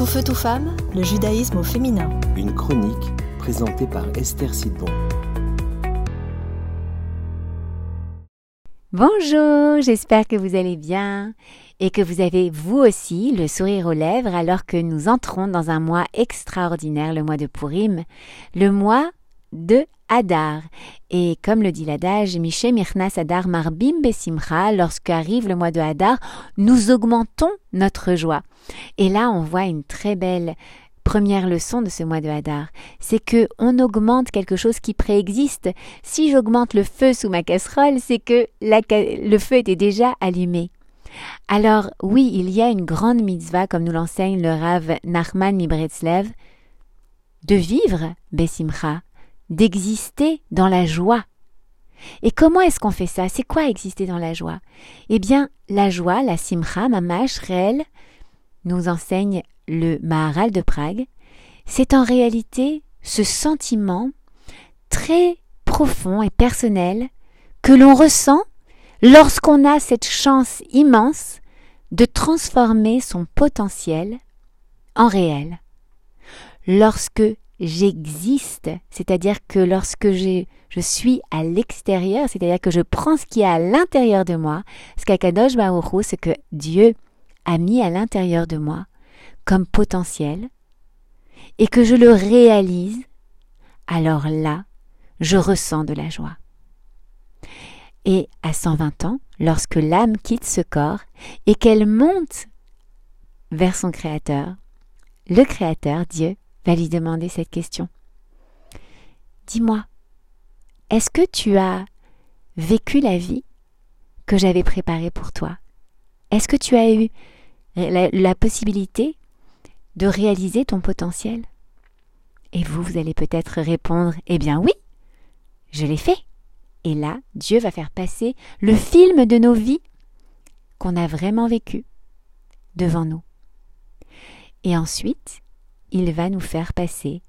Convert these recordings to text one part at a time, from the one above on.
Tout feu, tout femme, le judaïsme au féminin. Une chronique présentée par Esther Sidbon. Bonjour, j'espère que vous allez bien et que vous avez vous aussi le sourire aux lèvres alors que nous entrons dans un mois extraordinaire, le mois de Purim, le mois de Hadar. Et comme le dit l'adage, Miché Mirnas Hadar Marbim Besimcha, lorsqu'arrive le mois de Hadar, nous augmentons notre joie. Et là, on voit une très belle première leçon de ce mois de Hadar, c'est que on augmente quelque chose qui préexiste. Si j'augmente le feu sous ma casserole, c'est que le feu était déjà allumé. Alors oui, il y a une grande mitzvah, comme nous l'enseigne le Rav Nachman Mibretzlev, de vivre Besimcha, d'exister dans la joie. Et comment est-ce qu'on fait ça? C'est quoi exister dans la joie? Eh bien, la joie, la simcha, mamash, réel, nous enseigne le Maharal de Prague, c'est en réalité ce sentiment très profond et personnel que l'on ressent lorsqu'on a cette chance immense de transformer son potentiel en réel. Lorsque j'existe, c'est-à-dire que lorsque je, suis à l'extérieur, c'est-à-dire que je prends ce qui est à l'intérieur de moi, ce qu'Akadosh Baruch ce que Dieu a mis à l'intérieur de moi comme potentiel, et que je le réalise, alors là, je ressens de la joie. Et à 120 ans, lorsque l'âme quitte ce corps et qu'elle monte vers son Créateur, le Créateur, Dieu, va lui demander cette question. Dis-moi, est-ce que tu as vécu la vie que j'avais préparée pour toi? Est-ce que tu as eu la, possibilité de réaliser ton potentiel? Et vous, vous allez peut-être répondre, eh bien oui, je l'ai fait. Et là, Dieu va faire passer le film de nos vies qu'on a vraiment vécu devant nous. Et ensuite, il va nous faire passer.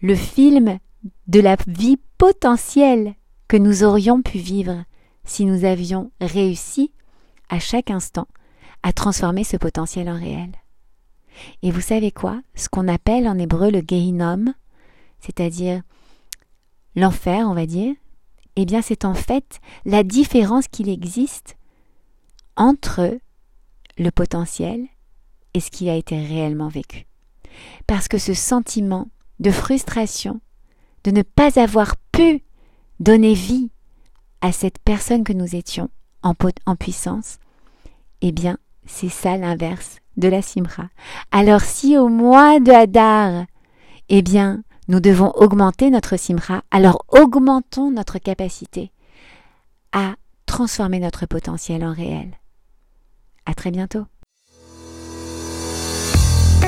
Le film de la vie potentielle que nous aurions pu vivre si nous avions réussi à chaque instant à transformer ce potentiel en réel. Et vous savez quoi? Ce qu'on appelle en hébreu le Gehinom, c'est-à-dire l'enfer, on va dire, eh bien c'est en fait la différence qu'il existe entre le potentiel et ce qui a été réellement vécu parce que ce sentiment de frustration, de ne pas avoir pu donner vie à cette personne que nous étions en, puissance, eh bien, c'est ça l'inverse de la simra. Alors si au mois de Hadar, eh bien, nous devons augmenter notre simra, alors augmentons notre capacité à transformer notre potentiel en réel. À très bientôt.